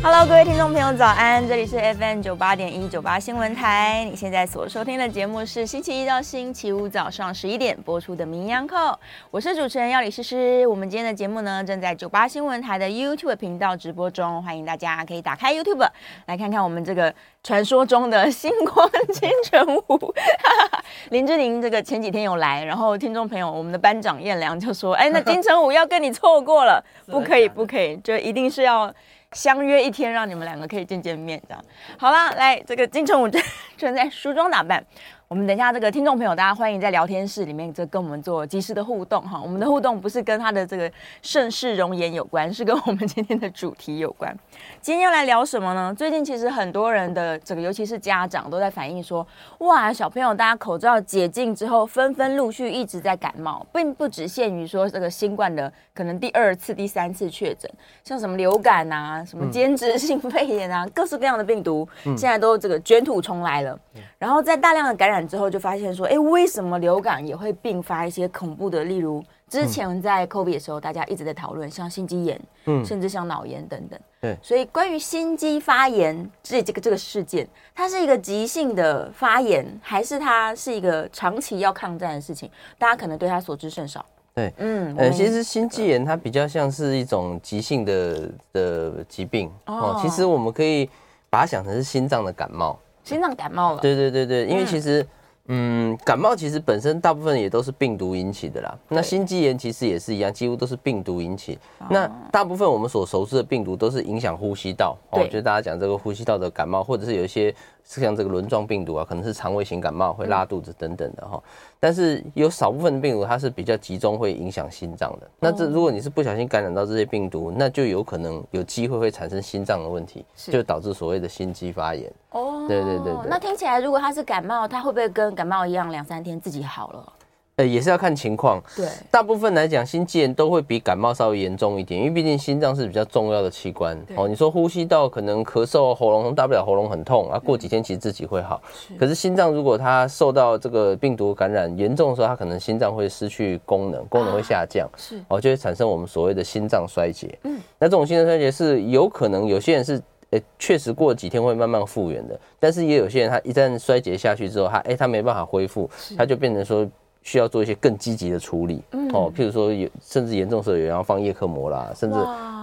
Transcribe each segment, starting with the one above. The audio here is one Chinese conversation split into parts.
Hello，各位听众朋友，早安！这里是 FM 九八点一九八新闻台。你现在所收听的节目是星期一到星期五早上十一点播出的《名医央叩》，我是主持人要李诗诗。我们今天的节目呢，正在九八新闻台的 YouTube 频道直播中，欢迎大家可以打开 YouTube 来看看我们这个传说中的星光金城武。林志玲这个前几天有来，然后听众朋友，我们的班长彦良就说：“哎，那金城武要跟你错过了，不可以，不可以，就一定是要。”相约一天，让你们两个可以见见面，这样好了。来，这个金城武正正在梳妆打扮。我们等一下，这个听众朋友，大家欢迎在聊天室里面就跟我们做即时的互动哈。我们的互动不是跟他的这个盛世容颜有关，是跟我们今天的主题有关。今天要来聊什么呢？最近其实很多人的这个，尤其是家长都在反映说，哇，小朋友大家口罩解禁之后，纷纷陆续一直在感冒，并不只限于说这个新冠的可能第二次、第三次确诊，像什么流感啊、什么间质性肺炎啊，各式各样的病毒，现在都这个卷土重来了。然后在大量的感染之后，就发现说，哎，为什么流感也会并发一些恐怖的？例如之前在 COVID 的时候，大家一直在讨论，像心肌炎，嗯，甚至像脑炎等等。对，所以关于心肌发炎这这个这个事件，它是一个急性的发炎，还是它是一个长期要抗战的事情？大家可能对它所知甚少。对，嗯，呃，其实心肌炎它比较像是一种急性的的疾病哦。其实我们可以把它想成是心脏的感冒。心脏感冒了，对对对对，因为其实，嗯，感冒其实本身大部分也都是病毒引起的啦。那心肌炎其实也是一样，几乎都是病毒引起。那大部分我们所熟知的病毒都是影响呼吸道，哦，就大家讲这个呼吸道的感冒，或者是有一些。像这个轮状病毒啊，可能是肠胃型感冒，会拉肚子等等的哈。但是有少部分的病毒，它是比较集中，会影响心脏的。那这如果你是不小心感染到这些病毒，那就有可能有机会会产生心脏的问题，就导致所谓的心肌发炎。哦，对对对对。那听起来，如果他是感冒，他会不会跟感冒一样，两三天自己好了？呃，也是要看情况。对，大部分来讲，心肌炎都会比感冒稍微严重一点，因为毕竟心脏是比较重要的器官。哦，你说呼吸道可能咳嗽、喉咙痛，大不了喉咙很痛啊，过几天其实自己会好。是。可是心脏如果它受到这个病毒感染严重的时候，它可能心脏会失去功能，功能会下降。是。哦，就会产生我们所谓的心脏衰竭。嗯。那这种心脏衰竭是有可能有些人是，诶，确实过几天会慢慢复原的，但是也有些人他一旦衰竭下去之后，他诶，他没办法恢复，他就变成说。需要做一些更积极的处理，嗯、哦，譬如说有甚至严重时候有人要放叶克膜啦，甚至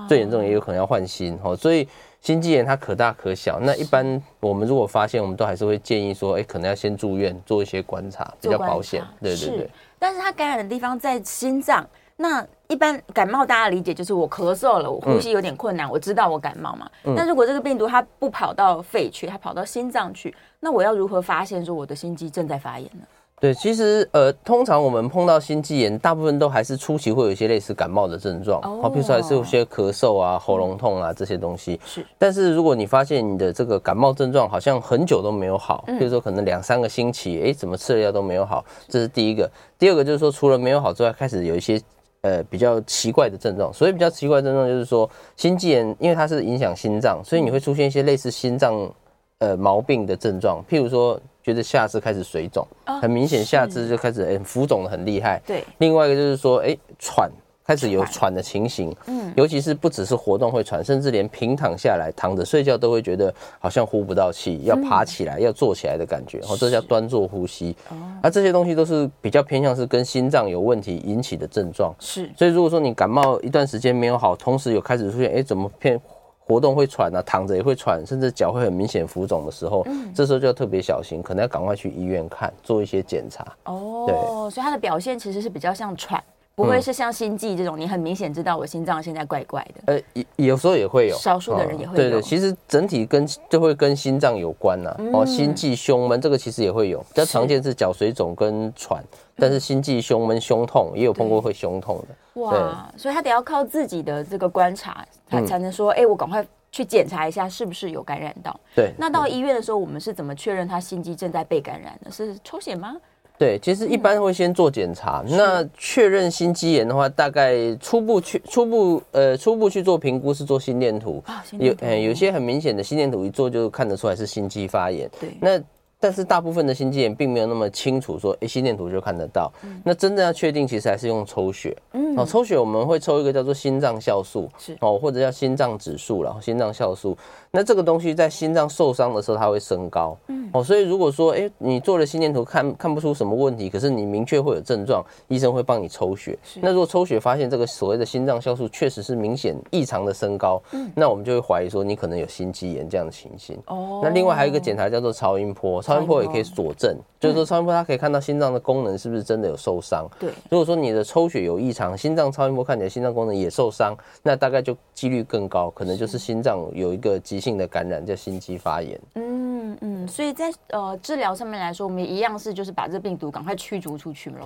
最严重也有可能要换心，哦，所以心肌炎它可大可小。那一般我们如果发现，我们都还是会建议说，哎、欸，可能要先住院做一些观察，比较保险。对对对。但是它感染的地方在心脏，那一般感冒大家理解就是我咳嗽了，我呼吸有点困难，嗯、我知道我感冒嘛。那、嗯、如果这个病毒它不跑到肺去，它跑到心脏去，那我要如何发现说我的心肌正在发炎呢？对，其实呃，通常我们碰到心肌炎，大部分都还是初期会有一些类似感冒的症状，好，比如说还是有些咳嗽啊、喉咙痛啊这些东西。是，但是如果你发现你的这个感冒症状好像很久都没有好，比如说可能两三个星期，哎，怎么吃了药都没有好，这是第一个。第二个就是说，除了没有好之外，开始有一些呃比较奇怪的症状。所以比较奇怪的症状就是说，心肌炎因为它是影响心脏，所以你会出现一些类似心脏呃毛病的症状，譬如说。觉得下肢开始水肿，很明显下肢就开始诶浮肿的很厉害。对，另外一个就是说，哎，喘，开始有喘的情形。嗯，尤其是不只是活动会喘，甚至连平躺下来躺着睡觉都会觉得好像呼不到气，要爬起来，要坐起来的感觉。哦，这叫端坐呼吸。哦，那这些东西都是比较偏向是跟心脏有问题引起的症状。是，所以如果说你感冒一段时间没有好，同时有开始出现，哎，怎么偏？活动会喘啊，躺着也会喘，甚至脚会很明显浮肿的时候，嗯，这时候就要特别小心，可能要赶快去医院看，做一些检查。哦，对，所以它的表现其实是比较像喘，不会是像心悸这种，你很明显知道我心脏现在怪怪的。呃，有有时候也会有，少数的人也会有。哦，对对，其实整体跟就会跟心脏有关呐，啊。哦，心悸、胸闷这个其实也会有，比较常见是脚水肿跟喘。但是心悸、胸闷、胸痛也有碰过会胸痛的，哇！所以他得要靠自己的这个观察，他才能说，哎、嗯欸，我赶快去检查一下是不是有感染到。对，那到医院的时候，我们是怎么确认他心肌正在被感染的？是抽血吗？对，其实一般会先做检查。嗯、那确认心肌炎的话，大概初步去初步呃初步去做评估是做心电图，啊、心电图有呃有些很明显的心电图一做就看得出来是心肌发炎。对，那。但是大部分的心肌炎并没有那么清楚说，哎，心电图就看得到。嗯、那真正要确定，其实还是用抽血。嗯，哦，抽血我们会抽一个叫做心脏酵素，是哦，或者叫心脏指数，然后心脏酵素。那这个东西在心脏受伤的时候，它会升高。嗯，哦，所以如果说，哎，你做了心电图看看不出什么问题，可是你明确会有症状，医生会帮你抽血。那如果抽血发现这个所谓的心脏酵素确实是明显异常的升高，嗯，那我们就会怀疑说你可能有心肌炎这样的情形。哦，那另外还有一个检查叫做超音波，超音波也可以佐证，就是说超音波它可以看到心脏的功能是不是真的有受伤。对，如果说你的抽血有异常，心脏超音波看起来心脏功能也受伤，那大概就几率更高，可能就是心脏有一个急性的感染，叫心肌发炎。嗯嗯，所以在呃治疗上面来说，我们一样是就是把这病毒赶快驱逐出去喽。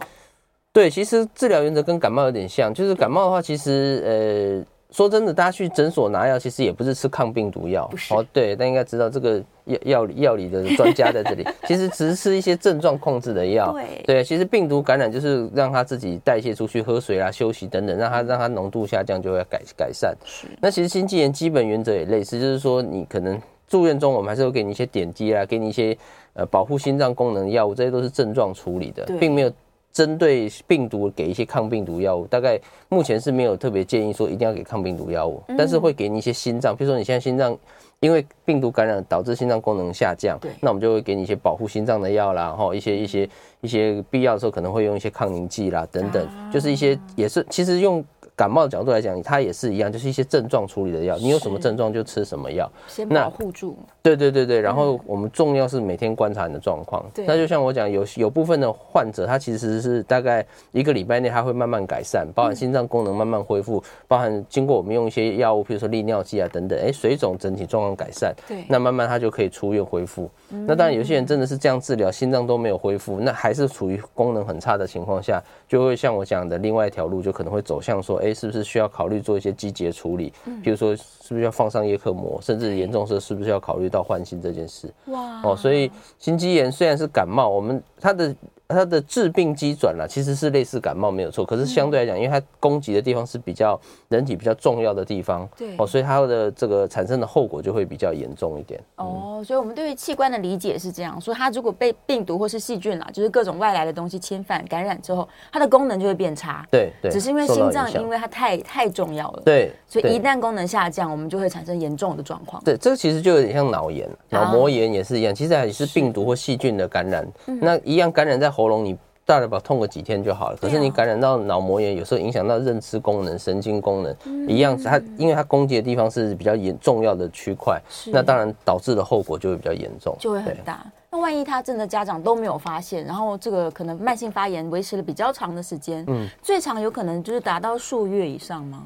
对，其实治疗原则跟感冒有点像，就是感冒的话，其实呃。说真的，大家去诊所拿药，其实也不是吃抗病毒药。是哦，对，但应该知道这个药药理药理的专家在这里，其实只是吃一些症状控制的药。对对，其实病毒感染就是让它自己代谢出去，喝水啊、休息等等，让它让它浓度下降，就会改改善。是。那其实心肌炎基本原则也类似，就是说你可能住院中，我们还是会给你一些点滴啊，给你一些呃保护心脏功能的药物，这些都是症状处理的，对并没有。针对病毒给一些抗病毒药物，大概目前是没有特别建议说一定要给抗病毒药物，但是会给你一些心脏，比如说你现在心脏因为病毒感染导致心脏功能下降，对，那我们就会给你一些保护心脏的药啦，然后一些一些一些必要的时候可能会用一些抗凝剂啦等等，就是一些也是其实用。感冒的角度来讲，它也是一样，就是一些症状处理的药。你有什么症状就吃什么药，先保护住。对对对对，然后我们重要是每天观察你的状况。对，那就像我讲，有有部分的患者，他其实是大概一个礼拜内他会慢慢改善，包含心脏功能慢慢恢复，包含经过我们用一些药物，比如说利尿剂啊等等，哎，水肿整体状况改善。对，那慢慢他就可以出院恢复。那当然有些人真的是这样治疗，心脏都没有恢复，那还是处于功能很差的情况下，就会像我讲的另外一条路，就可能会走向说，哎，是不是需要考虑做一些机节处理？比如说是不是要放上叶克膜，甚至严重时是不是要考虑到换心这件事？哇哦，所以心肌炎虽然是感冒，我们它的。它的致病机转啦，其实是类似感冒没有错，可是相对来讲，因为它攻击的地方是比较人体比较重要的地方，对哦，所以它的这个产生的后果就会比较严重一点。哦，所以我们对于器官的理解是这样，说它如果被病毒或是细菌啦，就是各种外来的东西侵犯感染之后，它的功能就会变差。对对，只是因为心脏因为它太太重要了，对，所以一旦功能下降，我们就会产生严重的状况。对，这个其实就有点像脑炎、脑膜炎也是一样，其实也是病毒或细菌的感染，那一样感染在。喉咙你大不了痛个几天就好了，可是你感染到脑膜炎，有时候影响到认知功能、神经功能，一样，它因为它攻击的地方是比较严重要的区块，那当然导致的后果就会比较严重，就会很大。那万一他真的家长都没有发现，然后这个可能慢性发炎维持了比较长的时间，嗯，最长有可能就是达到数月以上吗？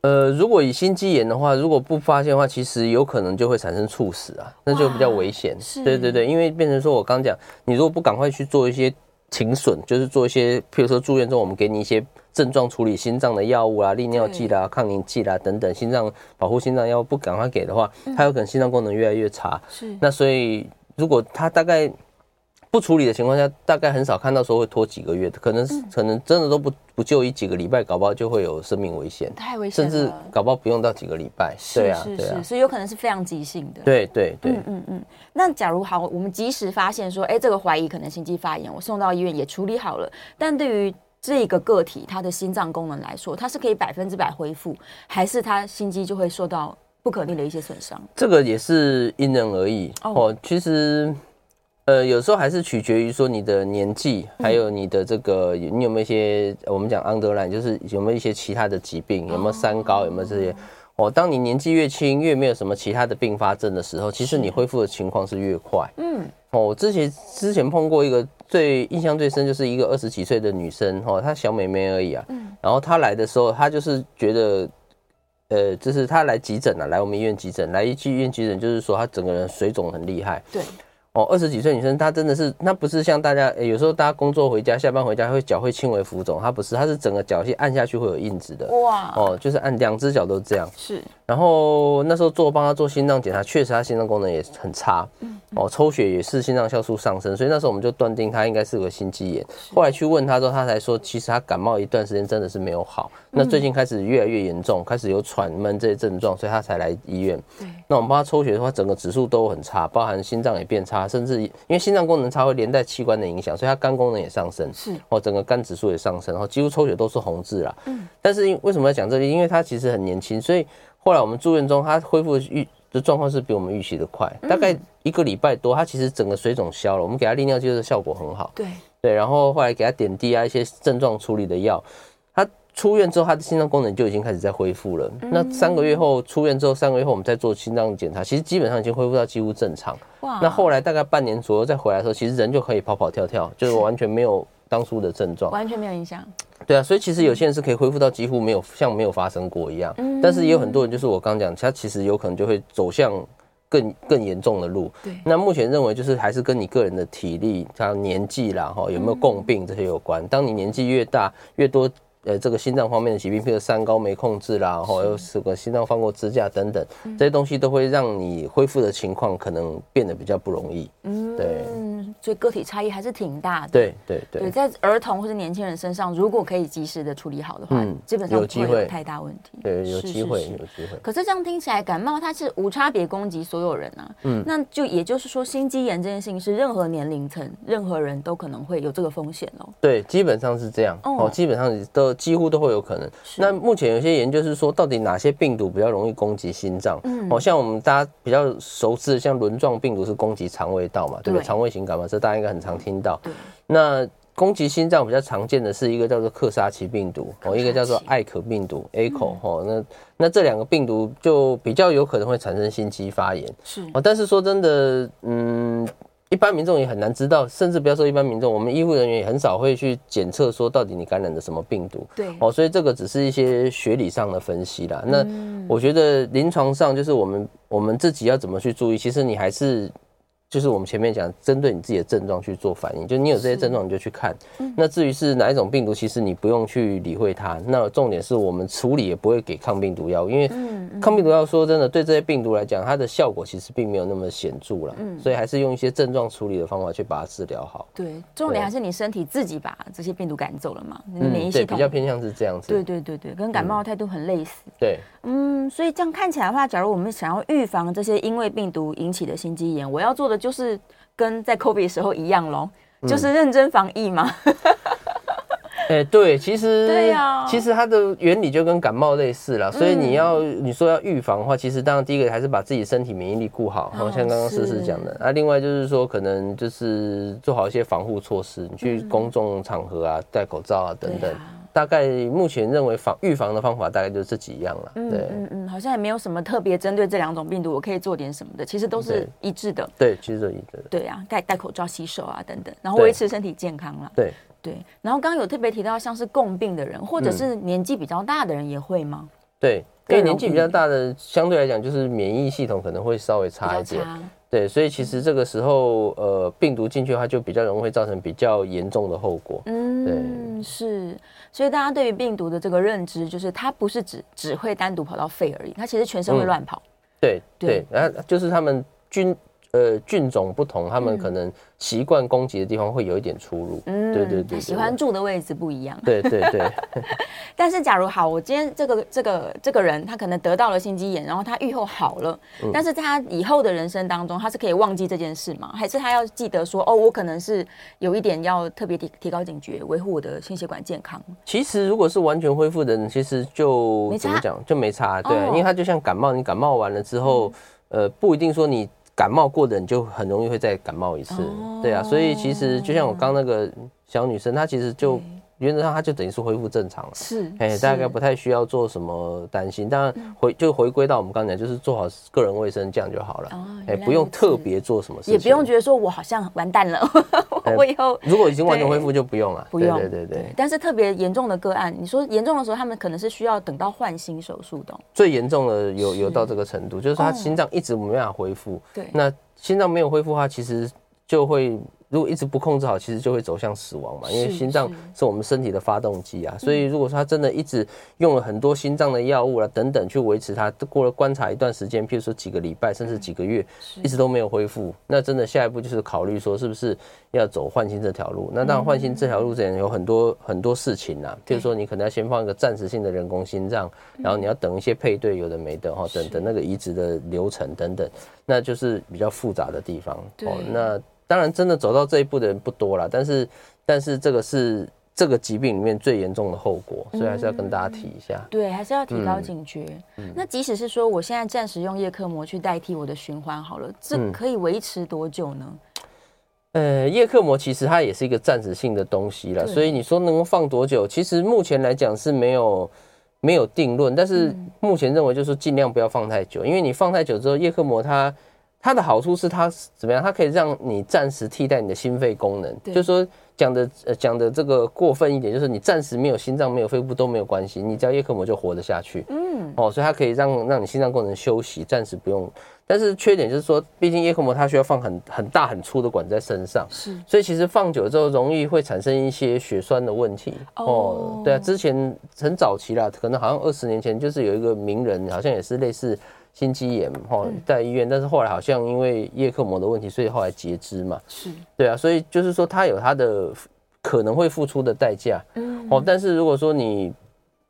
呃，如果以心肌炎的话，如果不发现的话，其实有可能就会产生猝死啊，那就比较危险。是，对对对，因为变成说我刚讲，你如果不赶快去做一些。停损就是做一些，譬如说住院中，我们给你一些症状处理心脏的药物啦、利尿剂啦、抗凝剂啦等等，心脏保护心脏药物不赶快给的话，它有可能心脏功能越来越差。是，那所以如果它大概。不处理的情况下，大概很少看到说会拖几个月的，可能可能真的都不不就医几个礼拜，搞不好就会有生命危险，太危险了，甚至搞不好不用到几个礼拜。对啊，对啊，所以有可能是非常急性的。对对对，嗯嗯嗯。那假如好，我们及时发现说，哎，这个怀疑可能心肌发炎，我送到医院也处理好了，但对于这个个体他的心脏功能来说，他是可以百分之百恢复，还是他心肌就会受到不可逆的一些损伤？这个也是因人而异哦。其实。呃，有时候还是取决于说你的年纪，还有你的这个，你有没有一些我们讲 underline，就是有没有一些其他的疾病，有没有三高，有没有这些？哦，当你年纪越轻，越没有什么其他的并发症的时候，其实你恢复的情况是越快。嗯，哦，我之前之前碰过一个最印象最深，就是一个二十几岁的女生，哦，她小妹妹而已啊。嗯，然后她来的时候，她就是觉得，呃，就是她来急诊了，来我们医院急诊，来医院急诊，就是说她整个人水肿很厉害。对。哦，二十几岁女生，她真的是，她不是像大家，欸、有时候大家工作回家、下班回家会脚会轻微浮肿，她不是，她是整个脚去按下去会有印子的。哇！哦，就是按两只脚都这样。是。然后那时候做帮她做心脏检查，确实她心脏功能也很差。嗯。哦，抽血也是心脏酵素上升，所以那时候我们就断定她应该是个心肌炎。后来去问她之后，她才说其实她感冒一段时间真的是没有好，那最近开始越来越严重，开始有喘闷这些症状，所以他才来医院。那我们帮他抽血的话，整个指数都很差，包含心脏也变差，甚至因为心脏功能差会连带器官的影响，所以他肝功能也上升，是哦，整个肝指数也上升，然后几乎抽血都是红字啦。嗯，但是因为什么要讲这里？因为他其实很年轻，所以后来我们住院中，他恢复预的状况是比我们预期的快，大概一个礼拜多，他其实整个水肿消了。我们给他利尿剂的效果很好，对对，然后后来给他点滴啊，一些症状处理的药，他出院之后，他的心脏功能就已经开始在恢复了。那三个月后出院之后，三个月后我们再做心脏检查，其实基本上已经恢复到几乎正常。哇！那后来大概半年左右再回来的时候，其实人就可以跑跑跳跳，就是完全没有当初的症状，完全没有影响。对啊，所以其实有些人是可以恢复到几乎没有像没有发生过一样，嗯但是也有很多人就是我刚讲，他其实有可能就会走向更更严重的路。对，那目前认为就是还是跟你个人的体力、他年纪啦、哈有没有共病这些有关。当你年纪越大，越多。呃，这个心脏方面的疾病，譬如三高没控制啦，然后又是个心脏放过支架等等，这些东西都会让你恢复的情况可能变得比较不容易。嗯，对，所以个体差异还是挺大的。对对对，对，在儿童或者年轻人身上，如果可以及时的处理好的话，嗯，基本上不会有太大问题。对，有机会，有机会。可是这样听起来，感冒它是无差别攻击所有人啊。嗯，那就也就是说，心肌炎这件事情是任何年龄层、任何人都可能会有这个风险哦。对，基本上是这样。哦，基本上都。几乎都会有可能。那目前有些研究是说，到底哪些病毒比较容易攻击心脏？嗯，好像我们大家比较熟知的，像轮状病毒是攻击肠胃道嘛，对不对？肠胃型感冒，这大家应该很常听到。那攻击心脏比较常见的是一个叫做克沙奇病毒，哦，一个叫做艾可病毒 （ACO）。哦，那那这两个病毒就比较有可能会产生心肌发炎。是哦，但是说真的，嗯。一般民众也很难知道，甚至不要说一般民众，我们医护人员也很少会去检测说到底你感染的什么病毒。对，哦，所以这个只是一些学理上的分析啦。那我觉得临床上就是我们我们自己要怎么去注意，其实你还是。就是我们前面讲，针对你自己的症状去做反应，就你有这些症状，你就去看。那至于是哪一种病毒，其实你不用去理会它。那重点是我们处理也不会给抗病毒药，因为抗病毒药说真的，对这些病毒来讲，它的效果其实并没有那么显著了。嗯所以还是用一些症状处理的方法去把它治疗好。对，重点还是你身体自己把这些病毒赶走了嘛？你的免疫系统比较偏向是这样子。对对对对，跟感冒的态度很类似。对，嗯，所以这样看起来的话，假如我们想要预防这些因为病毒引起的心肌炎，我要做的就是。跟在 COVID 的时候一样喽，就是认真防疫嘛。哎，对，其实对呀，其实它的原理就跟感冒类似了。所以你要你说要预防的话，其实当然第一个还是把自己身体免疫力顾好，好像刚刚诗诗讲的。啊，另外就是说，可能就是做好一些防护措施，你去公众场合啊，戴口罩啊等等。大概目前认为防预防的方法大概就是这几样了。对，嗯嗯嗯，好像也没有什么特别针对这两种病毒，我可以做点什么的，其实都是一致的。对，其实都一致的。对啊，戴戴口罩、洗手啊等等，然后维持身体健康了。对对，然后刚刚有特别提到，像是共病的人，或者是年纪比较大的人也会吗？对，因为年纪比较大的，相对来讲就是免疫系统可能会稍微差一点。对，所以其实这个时候，呃，病毒进去的话，就比较容易会造成比较严重的后果。嗯，对，是。所以大家对于病毒的这个认知，就是它不是只只会单独跑到肺而已，它其实全身会乱跑。嗯、对对，然后就是他们菌。呃，菌种不同，他们可能习惯攻击的地方会有一点出入。嗯，对对对，喜欢住的位置不一样。对对对。但是，假如好，我今天这个这个这个人，他可能得到了心肌炎，然后他愈后好了，但是他以后的人生当中，他是可以忘记这件事吗？还是他要记得说，哦，我可能是有一点要特别提提高警觉，维护我的心血管健康？其实，如果是完全恢复的人，其实就怎么讲就没差，对，因为他就像感冒，你感冒完了之后，呃，不一定说你。感冒过的人就很容易会再感冒一次，对啊，所以其实就像我刚那个小女生，她其实就。原则上，它就等于是恢复正常了。是，哎、欸，大概不太需要做什么担心。当然回就回归到我们刚才讲，就是做好个人卫生，这样就好了。哦，不用特别做什么事情，也不用觉得说我好像完蛋了。我以后如果已经完全恢复，就不用了。不用，对对对，对。但是特别严重的个案，你说严重的时候，他们可能是需要等到换心手术的。最严重的有有到这个程度，就是他心脏一直没办法恢复。对，那心脏没有恢复的话，其实就会。如果一直不控制好，其实就会走向死亡嘛。因为心脏是我们身体的发动机啊，所以如果说他真的一直用了很多心脏的药物啊等等去维持它，过了观察一段时间，譬如说几个礼拜甚至几个月，一直都没有恢复，那真的下一步就是考虑说是不是要走换心这条路。那当然换心这条路之前有很多很多事情啊，譬如说你可能要先放一个暂时性的人工心脏，然后你要等一些配对，有的没的哈，等等那个移植的流程等等，那就是比较复杂的地方哦。那当然，真的走到这一步的人不多了，但是，但是这个是这个疾病里面最严重的后果，所以还是要跟大家提一下。对，还是要提高警觉。那即使是说我现在暂时用叶克膜去代替我的循环好了，这可以维持多久呢？呃，叶克膜其实它也是一个暂时性的东西了，所以你说能够放多久，其实目前来讲是没有没有定论，但是目前认为就是尽量不要放太久，因为你放太久之后，叶克膜它。它的好处是它怎么样？它可以让你暂时替代你的心肺功能，就是说讲的呃讲的这个过分一点，就是你暂时没有心脏、没有肺部都没有关系，你只要叶克膜就活得下去。嗯，哦，所以它可以让让你心脏功能休息，暂时不用。但是缺点就是说，毕竟叶克膜它需要放很很大很粗的管在身上，是，所以其实放久了之后容易会产生一些血栓的问题。哦，对啊，之前很早期啦，可能好像二十年前就是有一个名人，好像也是类似。心肌炎哈，在医院，但是后来好像因为叶克膜的问题，所以后来截肢嘛。是，对啊，所以就是说他有他的可能会付出的代价。嗯，哦，但是如果说你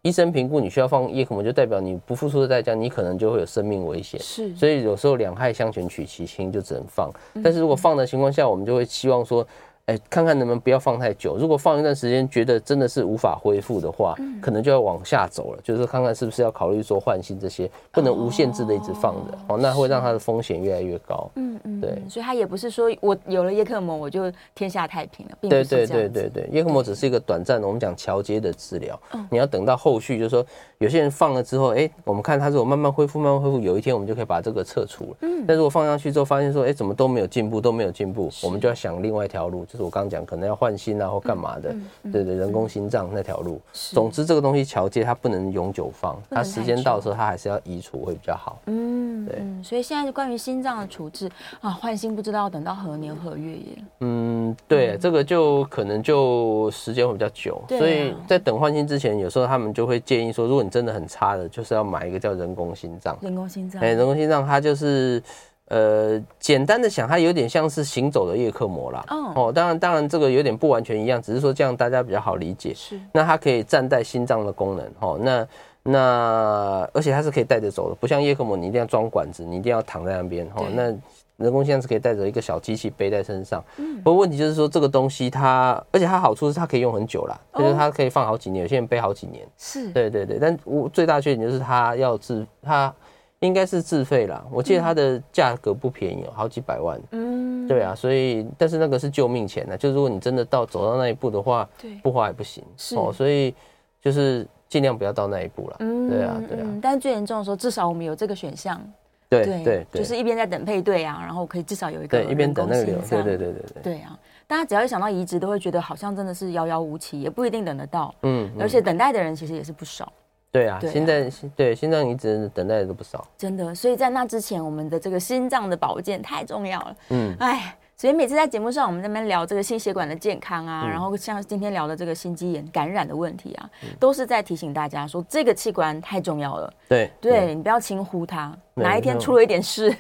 医生评估你需要放叶克膜，就代表你不付出的代价，你可能就会有生命危险。是，所以有时候两害相权取其轻，就只能放。但是如果放的情况下，我们就会希望说。哎，看看能不能不要放太久。如果放一段时间，觉得真的是无法恢复的话，嗯，可能就要往下走了。就是看看是不是要考虑说换新这些，不能无限制的一直放着哦，那会让它的风险越来越高。嗯嗯，对。所以它也不是说我有了叶克膜我就天下太平了，并不是这样。对对对对对，叶克膜只是一个短暂的，我们讲桥接的治疗。嗯，你要等到后续，就是说有些人放了之后，哎，我们看他如果慢慢恢复，慢慢恢复，有一天我们就可以把这个撤除了。嗯，但如果放上去之后发现说，哎，怎么都没有进步，都没有进步，我们就要想另外一条路，就是我刚刚讲可能要。换心啊，或干嘛的？对对，人工心脏那条路。总之，这个东西桥接它不能永久放，它时间到的时候，它还是要移除会比较好。嗯，对。所以现在关于心脏的处置啊，换心不知道要等到何年何月耶。嗯，对，这个就可能就时间会比较久。所以在等换心之前，有时候他们就会建议说，如果你真的很差的，就是要买一个叫人工心脏。人工心脏，哎，人工心脏它就是。呃，简单的想，它有点像是行走的叶克膜啦。哦，当然，当然，这个有点不完全一样，只是说这样大家比较好理解。是，那它可以暂代心脏的功能。哦，那那而且它是可以带着走的，不像叶克膜，你一定要装管子，你一定要躺在那边。哦，那人工心脏是可以带着一个小机器背在身上。嗯。不过问题就是说，这个东西它，而且它好处是它可以用很久啦，就是它可以放好几年，有些人背好几年。是。对对对，但我最大缺点就是它要自它。应该是自费啦，我记得它的价格不便宜，好几百万。嗯，对啊，所以但是那个是救命钱呢，就是如果你真的到走到那一步的话，对，不花也不行。是哦，所以就是尽量不要到那一步了。嗯，对啊，对啊。但是最严重的时候，至少我们有这个选项。对对，就是一边在等配对啊，然后可以至少有一个对一边等那个流。对对对对对。对啊，大家只要一想到移植，都会觉得好像真的是遥遥无期，也不一定等得到。嗯，而且等待的人其实也是不少。对啊，现在对心脏移植等待的都不少，真的。所以在那之前，我们的这个心脏的保健太重要了。嗯，哎，所以每次在节目上，我们在那边聊这个心血管的健康啊，然后像今天聊的这个心肌炎感染的问题啊，都是在提醒大家说这个器官太重要了。对，对你不要轻忽它，哪一天出了一点事，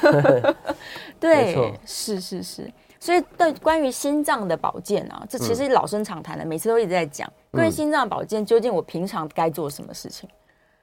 对，是是是。所以，对关于心脏的保健啊，这其实老生常谈的，每次都一直在讲。关于心脏保健，究竟我平常该做什么事情？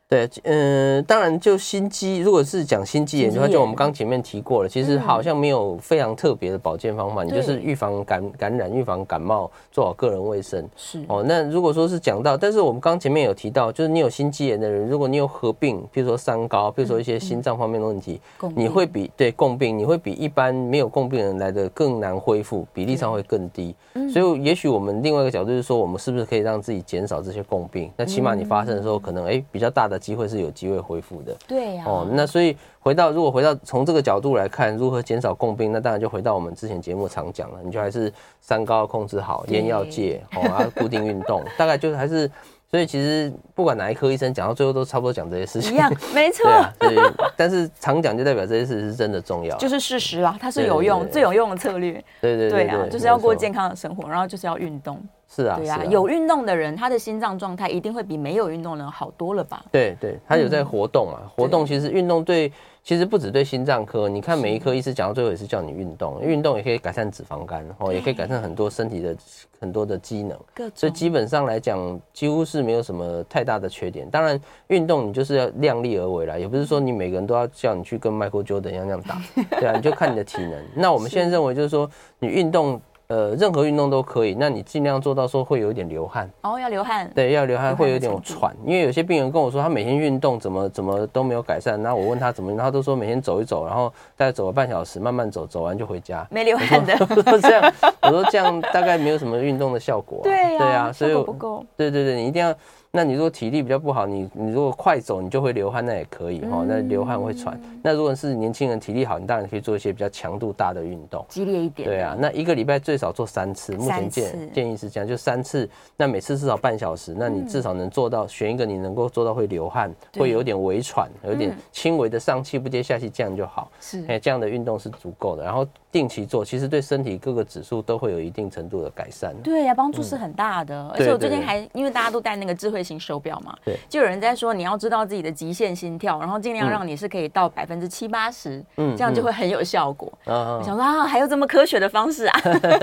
对，嗯，当然，就心肌，如果是讲心肌炎的话，就我们刚前面提过了，其实好像没有非常特别的保健方法，你就是预防感感染、预防感冒，做好个人卫生。是哦，那如果说是讲到，但是我们刚前面有提到，就是你有心肌炎的人，如果你有合并，比如说三高，比如说一些心脏方面的问题，你会比对共病，你会比一般没有共病人来的更难恢复，比例上会更低。所以，也许我们另外一个角度就是说，我们是不是可以让自己减少这些共病？那起码你发生的时候，可能哎比较大的。机会是有机会恢复的，对呀。哦，那所以回到如果回到从这个角度来看，如何减少共病，那当然就回到我们之前节目常讲了，你就还是三高控制好，烟要戒，哦，啊，固定运动，大概就是还是。所以其实不管哪一科医生讲到最后都差不多讲这些事情，一样，没错。对啊，对，但是常讲就代表这些事是真的重要，就是事实啦，它是有用，最有用的策略。对对对，对啊，就是要过健康的生活，然后就是要运动。是啊，对啊，有运动的人，他的心脏状态一定会比没有运动的人好多了吧？对对，他有在活动啊，活动其实运动对。其实不止对心脏科，你看每一科医师讲到最后也是叫你运动，运动也可以改善脂肪肝，哦，也可以改善很多身体的很多的机能，所以基本上来讲，几乎是没有什么太大的缺点。当然，运动你就是要量力而为啦，也不是说你每个人都要叫你去跟 Michael Jordan 一样那样打，对啊，你就看你的体能。那我们现在认为就是说，你运动。呃，任何运动都可以，那你尽量做到说会有一点流汗。哦，要流汗，对，要流汗会有点喘，因为有些病人跟我说他每天运动怎么怎么都没有改善，那我问他怎么，他都说每天走一走，然后大概走了半小时，慢慢走，走完就回家，没流汗的，我说 这样，我说这样大概没有什么运动的效果，对呀，对啊，所以不够，对对对，你一定要。那你如果体力比较不好，你你如果快走，你就会流汗，那也可以哈。那流汗会喘。那如果是年轻人体力好，你当然可以做一些比较强度大的运动，激烈一点。对啊，那一个礼拜最少做三次，目前建建议是这样，就三次。那每次至少半小时，那你至少能做到选一个你能够做到会流汗，会有点微喘，有点轻微的上气不接下气，这样就好。是，哎，这样的运动是足够的。然后定期做，其实对身体各个指数都会有一定程度的改善。对呀，帮助是很大的。而且我最近还因为大家都戴那个智慧型手表嘛。对，就有人在说，你要知道自己的极限心跳，然后尽量让你是可以到百分之七八十，嗯，这样就会很有效果。嗯，我想说啊，还有这么科学的方式啊？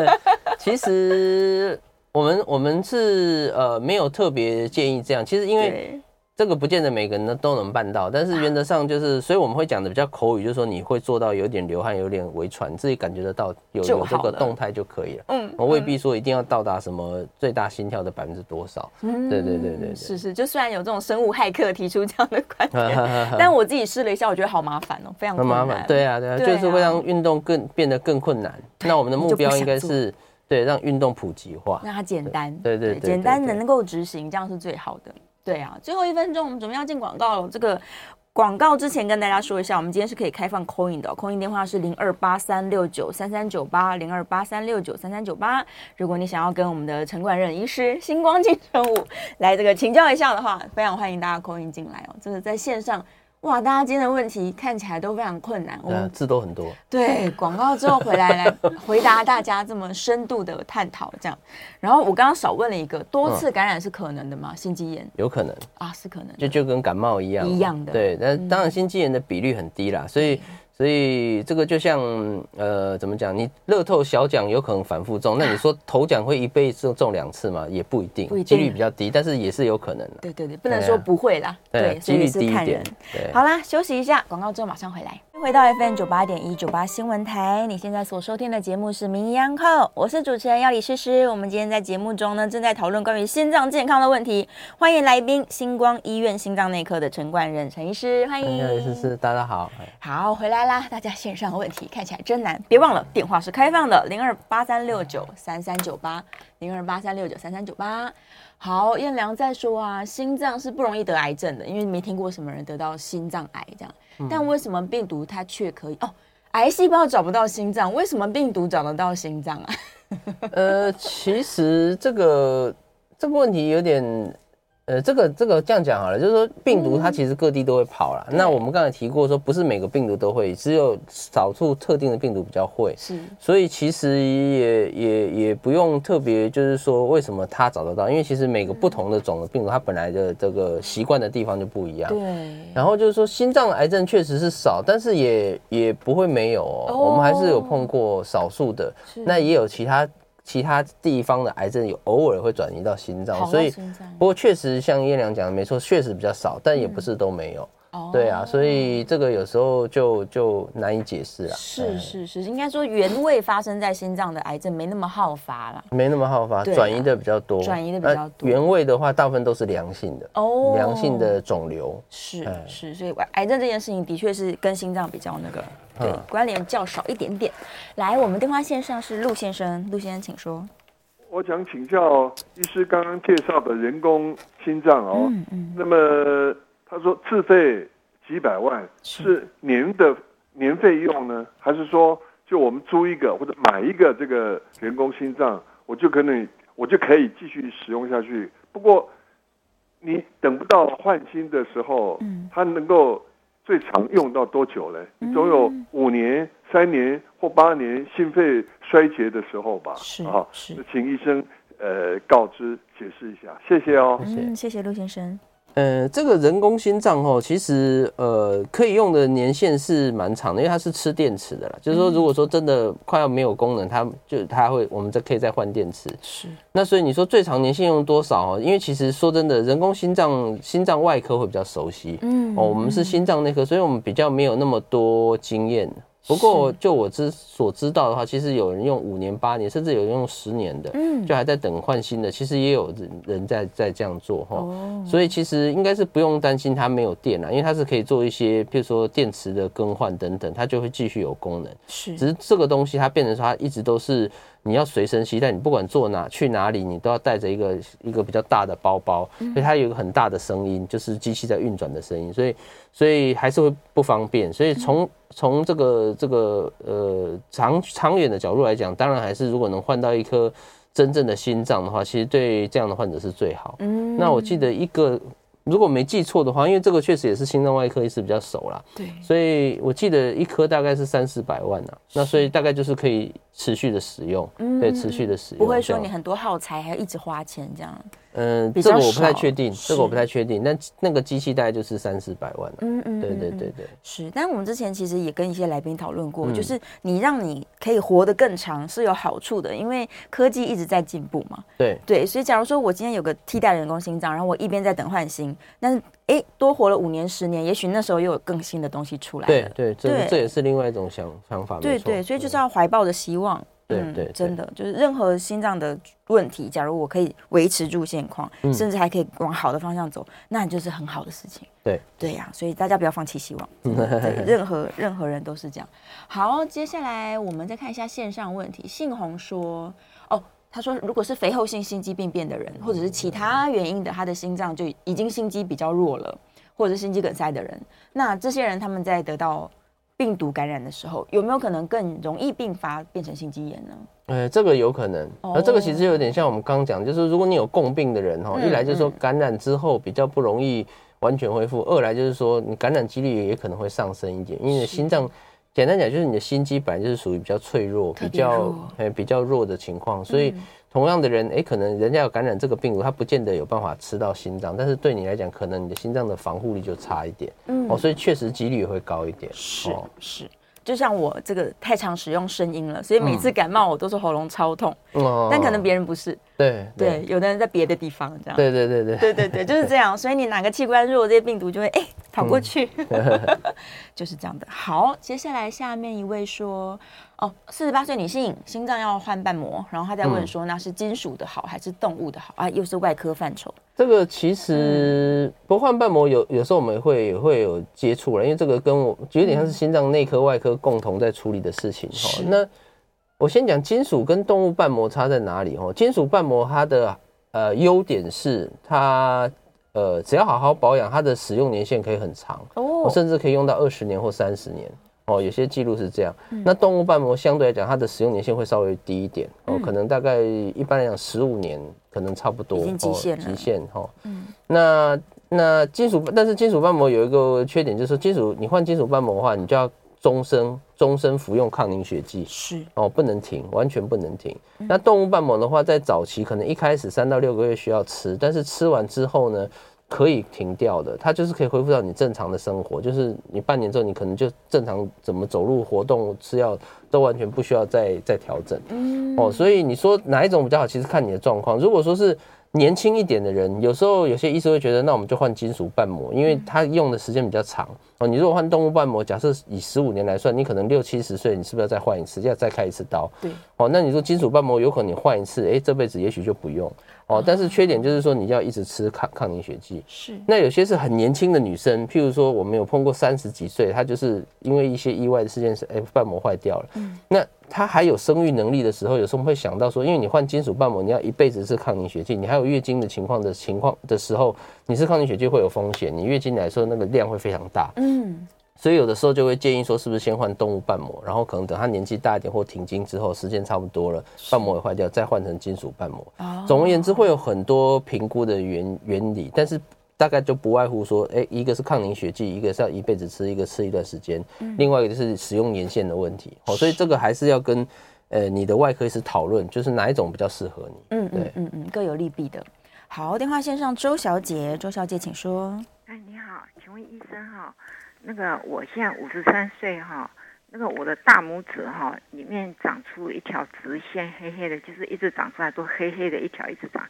其实我们我们是呃没有特别建议这样，其实因为。这个不见得每个人都都能办到，但是原则上就是，所以我们会讲的比较口语，就是说你会做到有点流汗、有点微喘，自己感觉得到有有这个动态就可以了。嗯，我未必说一定要到达什么最大心跳的百分之多少。嗯，对对对对，对，是是，就虽然有这种生物骇客提出这样的 观点，但我自己试了一下，我觉得好麻烦哦，非常。很麻烦，对啊对啊，就是会让运动更变得更困难。那我们的目标应该是对让运动普及化，让它简单，对对对，简单能够执行，这样是最好的。对啊，最后一分钟，我们准备要进广告了。这个广告之前跟大家说一下，我们今天是可以开放 call in 的，call in 电话是零二八三六九三三九八零二八三六九三三九八。如果你想要跟我们的城管任医师星光金城武来这个请教一下的话，非常欢迎大家 call in 进来哦，真的在线上。哇，大家今天的问题看起来都非常困难，我们字都很多。对，广告之后回来来 回答大家这么深度的探讨，这样。然后我刚刚少问了一个，多次感染是可能的吗？心肌炎有可能啊，是可能，就就跟感冒一样，一样的。对，但当然心肌炎的比率很低啦，所以。所以这个就像呃，怎么讲？你乐透小奖有可能反复中，那你说头奖会一辈子中两次吗？也不一定，几率比较低，但是也是有可能的。对对对，不能说不会啦。对，几率低一点。对，好啦，休息一下，广告之后马上回来。回到 FM 九八点一九八新闻台，你现在所收听的节目是《名医央叩》，我是主持人要李诗诗。我们今天在节目中呢，正在讨论关于心脏健康的问题。欢迎来宾，星光医院心脏内科的陈冠仁陈医师，欢迎。要李诗诗，大家好。好，回来啦！大家线上的问题看起来真难，别忘了电话是开放的，零二八三六九三三九八，零二八三六九三三九八。好，燕良在说啊，心脏是不容易得癌症的，因为没听过什么人得到心脏癌这样。但为什么病毒它却可以？哦，癌细胞找不到心脏，为什么病毒找得到心脏啊？呃，其实这个这个问题有点。呃，这个这个这样讲好了，就是说病毒它其实各地都会跑了。嗯、那我们刚才提过说，不是每个病毒都会，只有少数特定的病毒比较会。是，所以其实也也也不用特别，就是说为什么它找得到？因为其实每个不同的种的病毒，它本来的这个习惯的地方就不一样。对。然后就是说，心脏癌症确实是少，但是也也不会没有哦。哦我们还是有碰过少数的，那也有其他。其他地方的癌症有偶尔会转移到心脏，所以不过确实像叶良讲的没错，确实比较少，但也不是都没有。对啊，所以这个有时候就就难以解释了。是是是，应该说原位发生在心脏的癌症没那么好发了，没那么好发，转移的比较多，转移的比较多。原位的话，大部分都是良性的哦，良性的肿瘤。是是，所以癌症这件事情的确是跟心脏比较那个。对，关联较少一点点。来，我们电话线上是陆先生，陆先生请说。我想请教医师刚刚介绍的人工心脏哦，嗯嗯，那么他说自费几百万是年的年费用呢，还是说就我们租一个或者买一个这个人工心脏，我就可能我就可以继续使用下去？不过你等不到换新的时候，嗯，它能够最长用到多久呢？你总有五年、三年或八年心肺衰竭的时候吧？是啊，是，请医生呃告知解释一下，谢谢哦。嗯，谢谢陆先生。呃，这个人工心脏哦，其实呃可以用的年限是蛮长的，因为它是吃电池的啦。就是说，如果说真的快要没有功能，它就它会，我们再可以再换电池。是。那所以你说最长年限用多少？哦因为其实说真的，人工心脏心脏外科会比较熟悉。嗯。哦，我们是心脏内科，所以我们比较没有那么多经验。不过，就我知所知道的话，其实有人用五年、八年，甚至有人用十年的，嗯，就还在等换新的。其实也有人人在在这样做哈，哦，所以其实应该是不用担心它没有电了，因为它是可以做一些，譬如说电池的更换等等，它就会继续有功能。是，只是这个东西它变成说它一直都是。你要随身携带，你不管坐哪去哪里，你都要带着一个一个比较大的包包，所以它有一个很大的声音，就是机器在运转的声音，所以所以还是会不方便。所以从从这个这个呃长长远的角度来讲，当然还是如果能换到一颗真正的心脏的话，其实对这样的患者是最好。嗯，那我记得一个。如果没记错的话，因为这个确实也是心脏外科医师比较熟啦，对，所以我记得一颗大概是三四百万啊，那所以大概就是可以持续的使用，嗯，对，持续的使用，不会说你很多耗材还要一直花钱这样。嗯，这个我不太确定，这个我不太确定。但那个机器大概就是三四百万。嗯嗯，对对对对。是，但我们之前其实也跟一些来宾讨论过，就是你让你可以活得更长是有好处的，因为科技一直在进步嘛。对对，所以假如说我今天有个替代人工心脏，然后我一边在等换心，但是哎多活了五年十年，也许那时候又有更新的东西出来。对对，这这也是另外一种想想法。对对，所以就是要怀抱着希望。对对，真的就是任何心脏的问题，假如我可以维持住现况，甚至还可以往好的方向走，那就是很好的事情。对对呀，所以大家不要放弃希望。对，任何任何人都是这样。好，接下来我们再看一下线上问题。信红说：“哦，他说如果是肥厚性心肌病变的人，或者是其他原因的，他的心脏就已经心肌比较弱了，或者是心肌梗塞的人，那这些人他们在得到。”病毒感染的时候，有没有可能更容易并发变成心肌炎呢？呃，这个有可能。而这个其实有点像我们刚刚讲，就是如果你有共病的人哈，一来就是说感染之后比较不容易完全恢复，二来就是说你感染几率也可能会上升一点，因为心脏简单讲就是你的心肌本来就是属于比较脆弱、比较呃比较弱的情况，所以。同样的人，哎，可能人家有感染这个病毒，他不见得有办法吃到心脏，但是对你来讲，可能你的心脏的防护力就差一点，嗯，哦，所以确实几率也会高一点，是是。就像我这个太常使用声音了，所以每次感冒我都是喉咙超痛。嗯，但可能别人不是。对对，有的人在别的地方这样。对对对对对对对，就是这样。所以你哪个器官弱，这些病毒就会哎跑过去，就是这样的。好，接下来下面一位说，哦，四十八岁女性心脏要换瓣膜，然后她在问说，那是金属的好还是动物的好啊？又是外科范畴。这个其实不换瓣膜有有时候我们会也会有接触了，因为这个跟我有点像是心脏内科、外科共同在处理的事情哈。那我先讲金属跟动物瓣膜差在哪里哦？金属瓣膜它的呃优点是它呃只要好好保养，它的使用年限可以很长哦，甚至可以用到二十年或三十年。哦，有些记录是这样。嗯、那动物瓣膜相对来讲，它的使用年限会稍微低一点哦，可能大概一般来讲十五年可能差不多。已经极限了。极限哈。嗯。那那金属，但是金属瓣膜有一个缺点，就是金属你换金属瓣膜的话，你就要终身终身服用抗凝血剂。是。哦，不能停，完全不能停。嗯、那动物瓣膜的话，在早期可能一开始三到六个月需要吃，但是吃完之后呢？可以停掉的，它就是可以恢复到你正常的生活，就是你半年之后，你可能就正常怎么走路、活动、吃药都完全不需要再再调整。嗯，哦，所以你说哪一种比较好？其实看你的状况。如果说是年轻一点的人，有时候有些医生会觉得，那我们就换金属瓣膜，因为它用的时间比较长。哦，你如果换动物瓣膜，假设以十五年来算，你可能六七十岁，你是不是要再换一次，要再开一次刀？对。哦，那你说金属瓣膜有可能你换一次，哎，这辈子也许就不用。哦，但是缺点就是说，你要一直吃抗抗凝血剂。是。那有些是很年轻的女生，譬如说我们有碰过三十几岁，她就是因为一些意外的事件是，哎，瓣膜坏掉了。嗯。那她还有生育能力的时候，有时候会想到说，因为你换金属瓣膜，你要一辈子吃抗凝血剂，你还有月经的情况的情况的时候，你吃抗凝血剂会有风险，你月经来的时候那个量会非常大。嗯。所以有的时候就会建议说，是不是先换动物瓣膜，然后可能等他年纪大一点或停经之后，时间差不多了，瓣膜也坏掉，再换成金属瓣膜。总而言之，会有很多评估的原原理，但是大概就不外乎说，哎，一个是抗凝血剂，一个是要一辈子吃，一个吃一段时间，另外一个就是使用年限的问题。哦，所以这个还是要跟呃你的外科医师讨论，就是哪一种比较适合你。嗯嗯嗯嗯，各有利弊的。好，电话线上周小姐，周小姐请说。哎，你好，请问医生哈？那个我现在五十三岁哈，那个我的大拇指哈里面长出一条直线，黑黑的，就是一直长出来都黑黑的一条一直长。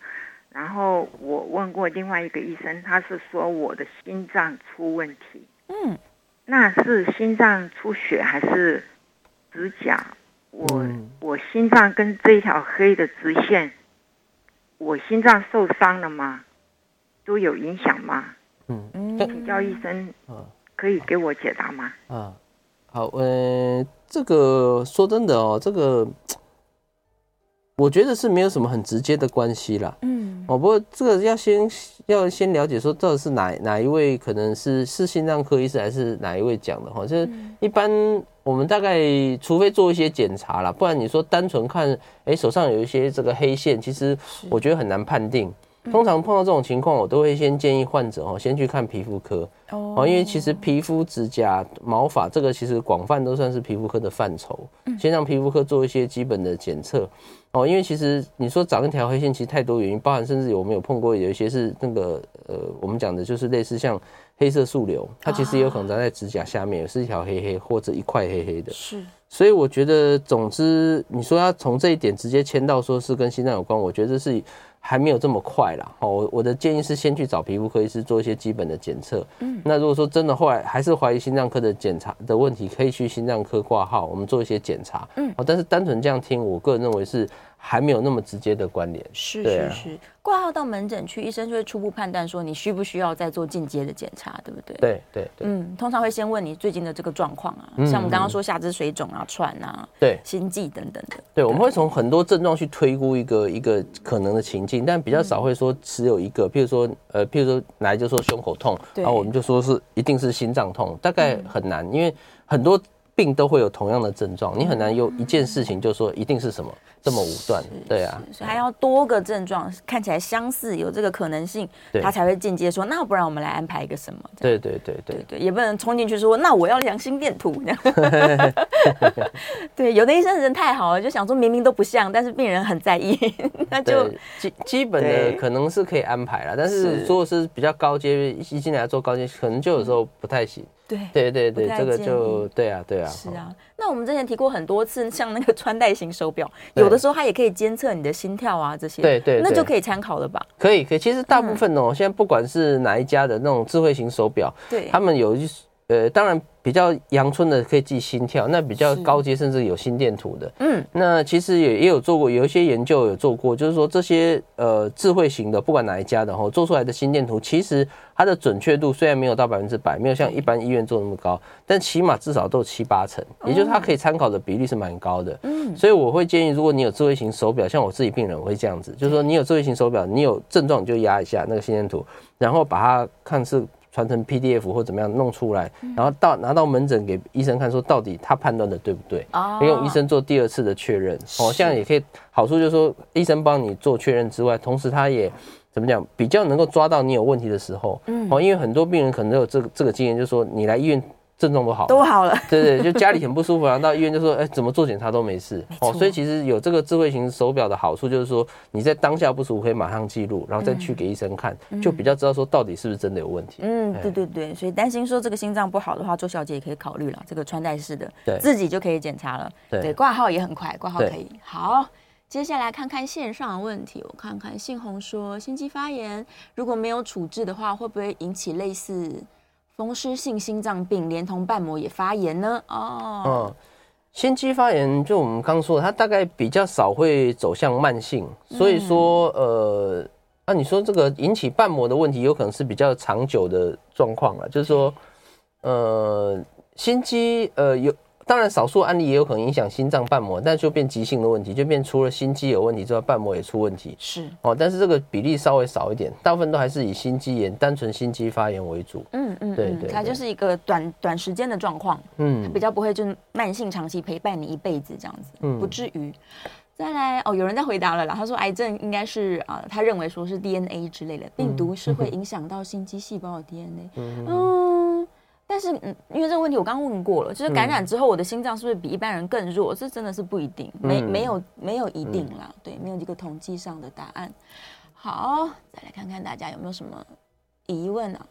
然后我问过另外一个医生，他是说我的心脏出问题。嗯，那是心脏出血还是指甲？我、嗯、我心脏跟这一条黑的直线，我心脏受伤了吗？都有影响吗？嗯嗯，请教医生。嗯。可以给我解答吗？啊，好，呃，这个说真的哦，这个我觉得是没有什么很直接的关系啦。嗯，哦，不过这个要先要先了解说，到底是哪哪一位可能是是心脏科医师还是哪一位讲的哈？就是一般我们大概除非做一些检查啦，不然你说单纯看，哎，手上有一些这个黑线，其实我觉得很难判定。通常碰到这种情况，我都会先建议患者哦，先去看皮肤科哦，因为其实皮肤、指甲、毛发这个其实广泛都算是皮肤科的范畴。先让皮肤科做一些基本的检测哦，因为其实你说长一条黑线，其实太多原因，包含甚至有没有碰过有一些是那个呃，我们讲的就是类似像黑色素瘤，它其实也有可能长在指甲下面，也是一条黑黑或者一块黑黑的。是，所以我觉得，总之你说要从这一点直接牵到说是跟心脏有关，我觉得这是。还没有这么快啦，哦，我的建议是先去找皮肤科医师做一些基本的检测。嗯，那如果说真的后来还是怀疑心脏科的检查的问题，可以去心脏科挂号，我们做一些检查。嗯，但是单纯这样听，我个人认为是。还没有那么直接的关联，是是是，挂号到门诊去，医生就会初步判断说你需不需要再做进阶的检查，对不对？对对对，嗯，通常会先问你最近的这个状况啊，像我们刚刚说下肢水肿啊、喘啊，对，心悸等等的。对，我们会从很多症状去推估一个一个可能的情境，但比较少会说只有一个，譬如说呃，譬如说来就说胸口痛，然后我们就说是一定是心脏痛，大概很难，因为很多。病都会有同样的症状，你很难有一件事情就说一定是什么这么武断，对啊，还要多个症状看起来相似，有这个可能性，他才会间接说，那不然我们来安排一个什么？对对对对。对，也不能冲进去说，那我要良心电图。对，有的医生人太好了，就想说明明都不像，但是病人很在意，那就基基本的可能是可以安排了，但是。如果是比较高阶，一进来做高阶，可能就有时候不太行。对对对对，这个就对啊对啊。是啊，那我们之前提过很多次，像那个穿戴型手表，有的时候它也可以监测你的心跳啊这些。对对，那就可以参考了吧？可以可以，其实大部分哦，现在不管是哪一家的那种智慧型手表，对，他们有一呃，当然。比较阳春的可以记心跳，那比较高阶甚至有心电图的。嗯，那其实也也有做过，有一些研究有做过，就是说这些呃智慧型的，不管哪一家的哈，做出来的心电图，其实它的准确度虽然没有到百分之百，没有像一般医院做那么高，但起码至少都有七八成，也就是它可以参考的比例是蛮高的。嗯，所以我会建议，如果你有智慧型手表，像我自己病人，我会这样子，就是说你有智慧型手表，你有症状你就压一下那个心电图，然后把它看是。传成 PDF 或怎么样弄出来，然后到拿到门诊给医生看，说到底他判断的对不对？哦，用医生做第二次的确认。哦，这样也可以，好处就是说医生帮你做确认之外，同时他也怎么讲，比较能够抓到你有问题的时候。嗯，哦，因为很多病人可能都有这个这个经验，就是说你来医院。症状都好，都好了。对对，就家里很不舒服，然后到医院就说，哎，怎么做检查都没事。哦，所以其实有这个智慧型手表的好处，就是说你在当下不舒服可以马上记录，然后再去给医生看，就比较知道说到底是不是真的有问题。嗯，对对对，所以担心说这个心脏不好的话，周小姐也可以考虑了，这个穿戴式的，对，自己就可以检查了。对，挂号也很快，挂号可以。好，接下来看看线上的问题，我看看信红说，心肌发炎如果没有处置的话，会不会引起类似？风湿性心脏病连同瓣膜也发炎呢？哦，嗯，心肌发炎就我们刚说，它大概比较少会走向慢性，所以说，呃，那、啊、你说这个引起瓣膜的问题，有可能是比较长久的状况了，就是说，呃，心肌呃有。当然少数案例也有可能影响心脏瓣膜，但就变急性的问题，就变除了心肌有问题之外，瓣膜也出问题。是哦，但是这个比例稍微少一点，大部分都还是以心肌炎、单纯心肌发炎为主。嗯嗯，对，对对，它就是一个短短时间的状况，嗯，比较不会就慢性长期陪伴你一辈子这样子，嗯，不至于。再来哦，有人在回答了啦。他说癌症应该是啊，他认为说是 DNA 之类的病毒是会影响到心肌细胞的 DNA。嗯，嗯，但是嗯，因为这个问题我刚刚问过了，就是感染之后我的心脏是不是比一般人更弱？这真的是不一定，没没有没有一定啦。对，没有一个统计上的答案。好，再来看看大家有没有什么疑问啊？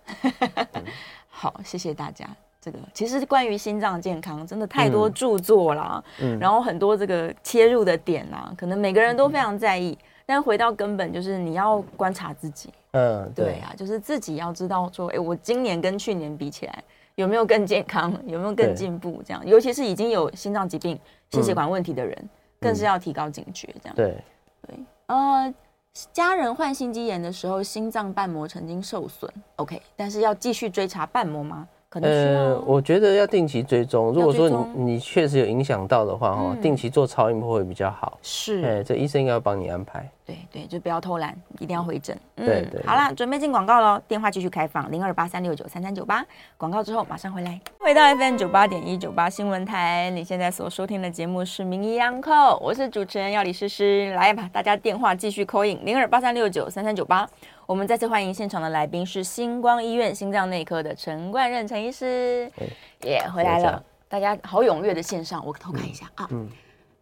好，谢谢大家。这个其实关于心脏健康，真的太多著作啦，嗯，然后很多这个切入的点啊，可能每个人都非常在意。嗯、但回到根本，就是你要观察自己，嗯，对啊，就是自己要知道说，哎，我今年跟去年比起来，有没有更健康，有没有更进步？这样，尤其是已经有心脏疾病、心血管问题的人，嗯、更是要提高警觉。这样，对对，呃，家人患心肌炎的时候，心脏瓣膜曾经受损，OK，但是要继续追查瓣膜吗？可能呃，我觉得要定期追踪。如果说你你确实有影响到的话，哈、嗯，定期做超音波会比较好。是，哎，这医生应该要帮你安排。对对，就不要偷懒，一定要回诊。嗯、对，对对，好啦，准备进广告喽，电话继续开放零二八三六九三三九八。广告之后马上回来。回到 FM 九八点一九八新闻台，你现在所收听的节目是名医央叩，我是主持人要李诗诗。来吧，大家电话继续 call in 零二八三六九三三九八。我们再次欢迎现场的来宾是星光医院心脏内科的陈冠任陈医师，耶、yeah, 回来了，大家好踊跃的线上，我偷看一下、嗯、啊，嗯，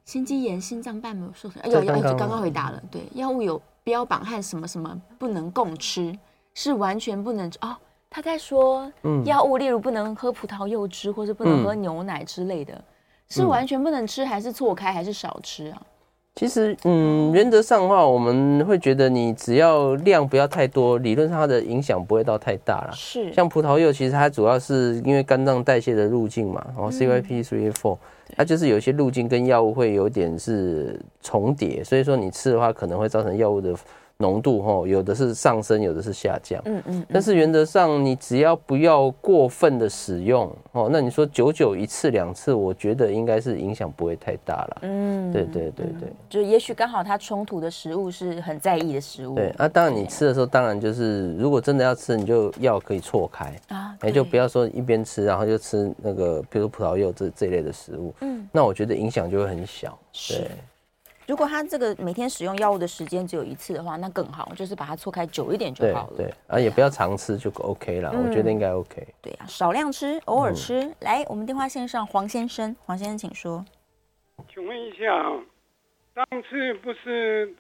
心肌炎、心脏瓣膜受损，哎呦，哎，刚刚回答了，对，药物有标榜和什么什么不能共吃，是完全不能吃。哦，他在说，嗯，药物例如不能喝葡萄柚汁，或者不能喝牛奶之类的，嗯、是完全不能吃，还是错开，还是少吃啊？其实，嗯，原则上的话，我们会觉得你只要量不要太多，理论上它的影响不会到太大了。是，像葡萄柚，其实它主要是因为肝脏代谢的路径嘛，然后 CYP three four，它就是有一些路径跟药物会有点是重叠，所以说你吃的话可能会造成药物的。浓度哈，有的是上升，有的是下降。嗯嗯。但是原则上，你只要不要过分的使用哦，那你说久久一次两次，我觉得应该是影响不会太大了。嗯，对对对对。就也许刚好它冲突的食物是很在意的食物。对，啊，当然你吃的时候，当然就是如果真的要吃，你就药可以错开啊，也就不要说一边吃，然后就吃那个，比如葡萄柚这这一类的食物。嗯，那我觉得影响就会很小。对。如果他这个每天使用药物的时间只有一次的话，那更好，就是把它错开久一点就好了。对，对啊，也不要常吃就 OK 了。嗯、我觉得应该 OK。对啊，少量吃，偶尔吃。嗯、来，我们电话线上黄先生，黄先生请说。请问一下，上次不是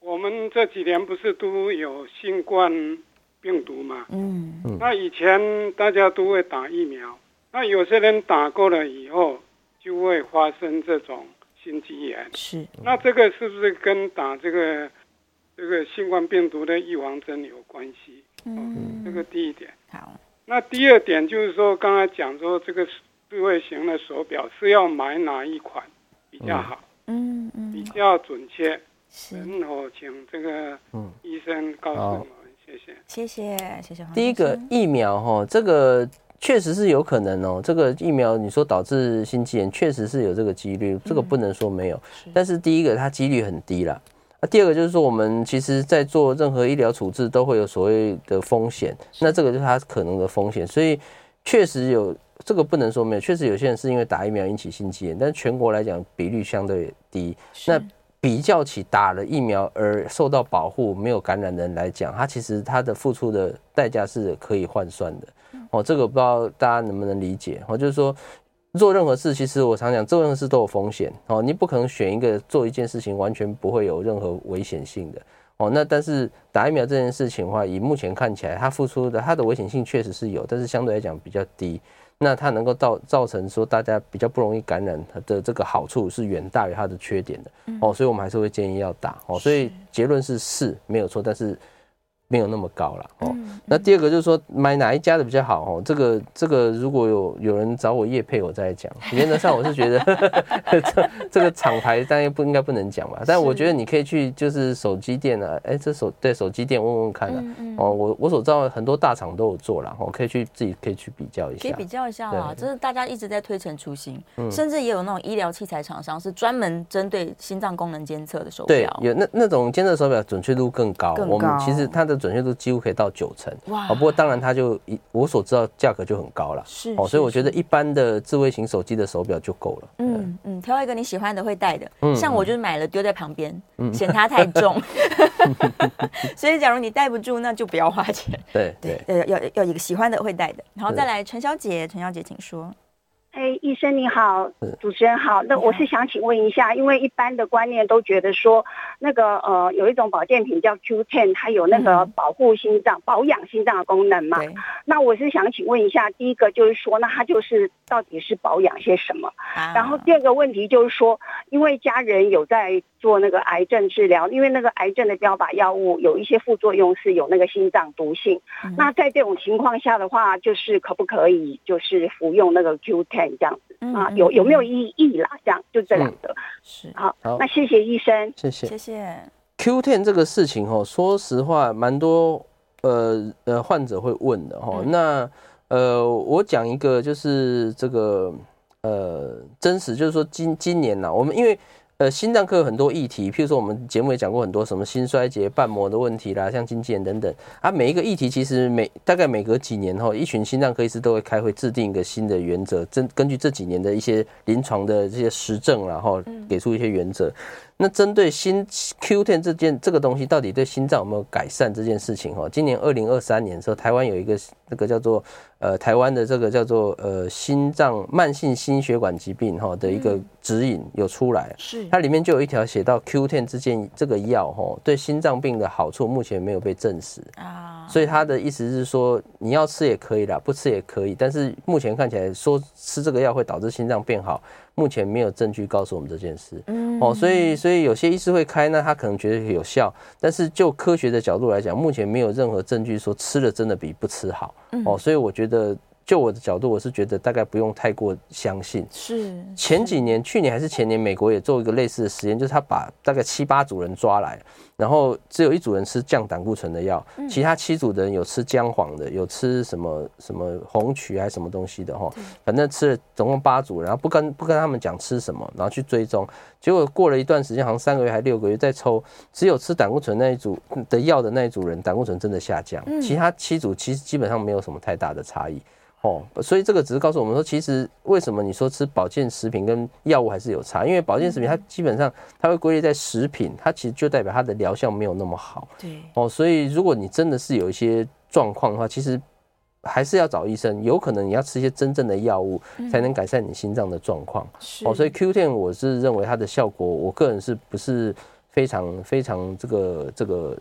我们这几年不是都有新冠病毒吗？嗯嗯。那以前大家都会打疫苗，那有些人打过了以后就会发生这种。心肌炎是，那这个是不是跟打这个这个新冠病毒的预防针有关系？嗯，这个第一点。好，那第二点就是说，刚才讲说这个智慧型的手表是要买哪一款比较好？嗯嗯，比较准确。是，然后请这个医生告诉我们，谢谢。谢谢谢谢。第一个疫苗哈，这个。确实是有可能哦，这个疫苗你说导致心肌炎，确实是有这个几率，这个不能说没有。但是第一个它几率很低啦，啊，第二个就是说我们其实在做任何医疗处置都会有所谓的风险，那这个就是它可能的风险，所以确实有这个不能说没有，确实有些人是因为打疫苗引起心肌炎，但全国来讲比率相对低。那比较起打了疫苗而受到保护没有感染的人来讲，他其实他的付出的代价是可以换算的。哦，这个不知道大家能不能理解？哦，就是说做任何事，其实我常讲，做任何事都有风险。哦，你不可能选一个做一件事情完全不会有任何危险性的。哦，那但是打疫苗这件事情的话，以目前看起来，它付出的它的危险性确实是有，但是相对来讲比较低。那它能够造造成说大家比较不容易感染的这个好处是远大于它的缺点的哦，所以我们还是会建议要打哦。所以结论是是没有错，但是没有那么高了哦。那第二个就是说，买哪一家的比较好哦？这个这个，如果有有人找我业配，我再来讲。原则上，我是觉得 这这个厂牌当然不应该不能讲吧。但我觉得你可以去就是手机店啊，哎，这手对手机店问问看啊。哦，我我所知道很多大厂都有做了，我可以去自己可以去比较一下。可以比较一下啊，这是大家一直在推陈出新，甚至也有那种医疗器材厂商是专门针对心脏功能监测的手表。对，有那那种监测手表准确度更高。我们其实它的准确度几乎可以到九成。哇！不过当然它就一我所知道价格就很高了。是哦，所以我觉得一般的智慧型手机的手表就够了。嗯嗯，挑一个你喜欢的会戴的。嗯。像我就是买了丢在旁边，嫌它太重。所以假如你戴不住，那就不要花钱。对对，要，要要一个喜欢的会戴的。然后再来陈小姐，陈小姐请说。哎，医生你好，主持人好。那我是想请问一下，因为一般的观念都觉得说，那个呃，有一种保健品叫 Q Ten，它有那个保护心脏、保养心脏的功能嘛？那我是想请问一下，第一个就是说，那它就是到底是保养些什么？然后第二个问题就是说，因为家人有在做那个癌症治疗，因为那个癌症的标靶药物有一些副作用是有那个心脏毒性。那在这种情况下的话，就是可不可以就是服用那个 Q10？这样子啊，有有没有意义啦？这样就这两个是好，好，那谢谢医生，谢谢谢谢。Q10 这个事情哦，说实话，蛮多呃呃患者会问的哈。那呃，我讲一个就是这个呃真实，就是说今今年呐，我们因为。呃，心脏科有很多议题，譬如说我们节目也讲过很多什么心衰竭、瓣膜的问题啦，像经纪人等等啊。每一个议题其实每大概每隔几年后，一群心脏科医师都会开会制定一个新的原则，根根据这几年的一些临床的这些实证，然后给出一些原则。那针对心 Q Ten 这件这个东西，到底对心脏有没有改善这件事情？哈，今年二零二三年的时候，台湾有一个那个叫做呃台湾的这个叫做呃心脏慢性心血管疾病哈的一个指引有出来，是它里面就有一条写到 Q Ten 这件这个药哈对心脏病的好处目前没有被证实啊，所以他的意思是说你要吃也可以啦，不吃也可以，但是目前看起来说吃这个药会导致心脏变好。目前没有证据告诉我们这件事，嗯，哦，所以所以有些医师会开，那他可能觉得有效，但是就科学的角度来讲，目前没有任何证据说吃了真的比不吃好，哦，所以我觉得。就我的角度，我是觉得大概不用太过相信。是前几年，去年还是前年，美国也做一个类似的实验，就是他把大概七八组人抓来，然后只有一组人吃降胆固醇的药，其他七组的人有吃姜黄的，有吃什么什么红曲还是什么东西的哈，反正吃了总共八组，然后不跟不跟他们讲吃什么，然后去追踪，结果过了一段时间，好像三个月还六个月再抽，只有吃胆固醇那一组的药的那一组人胆固醇真的下降，其他七组其实基本上没有什么太大的差异。哦，所以这个只是告诉我们说，其实为什么你说吃保健食品跟药物还是有差？因为保健食品它基本上它会归类在食品，它其实就代表它的疗效没有那么好。对，哦，所以如果你真的是有一些状况的话，其实还是要找医生，有可能你要吃一些真正的药物才能改善你心脏的状况。哦，所以 Q Ten 我是认为它的效果，我个人是不是非常非常这个这个。